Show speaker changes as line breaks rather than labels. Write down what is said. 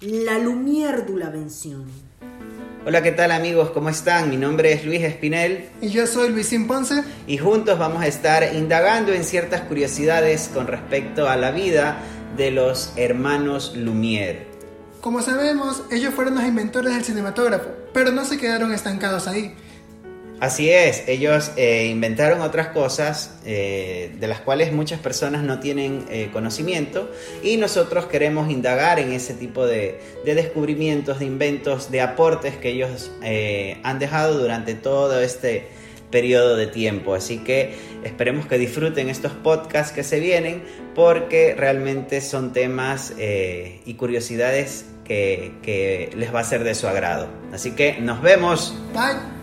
La Lumière de la Vención.
Hola, ¿qué tal amigos? ¿Cómo están? Mi nombre es Luis Espinel.
Y yo soy Luisín Ponce.
Y juntos vamos a estar indagando en ciertas curiosidades con respecto a la vida de los hermanos Lumière.
Como sabemos, ellos fueron los inventores del cinematógrafo, pero no se quedaron estancados ahí.
Así es, ellos eh, inventaron otras cosas eh, de las cuales muchas personas no tienen eh, conocimiento y nosotros queremos indagar en ese tipo de, de descubrimientos, de inventos, de aportes que ellos han dejado durante todo este periodo de tiempo. Así que esperemos que disfruten estos podcasts que se vienen porque realmente son temas y curiosidades que, que les va a ser de su agrado. Así que nos vemos.
Bye.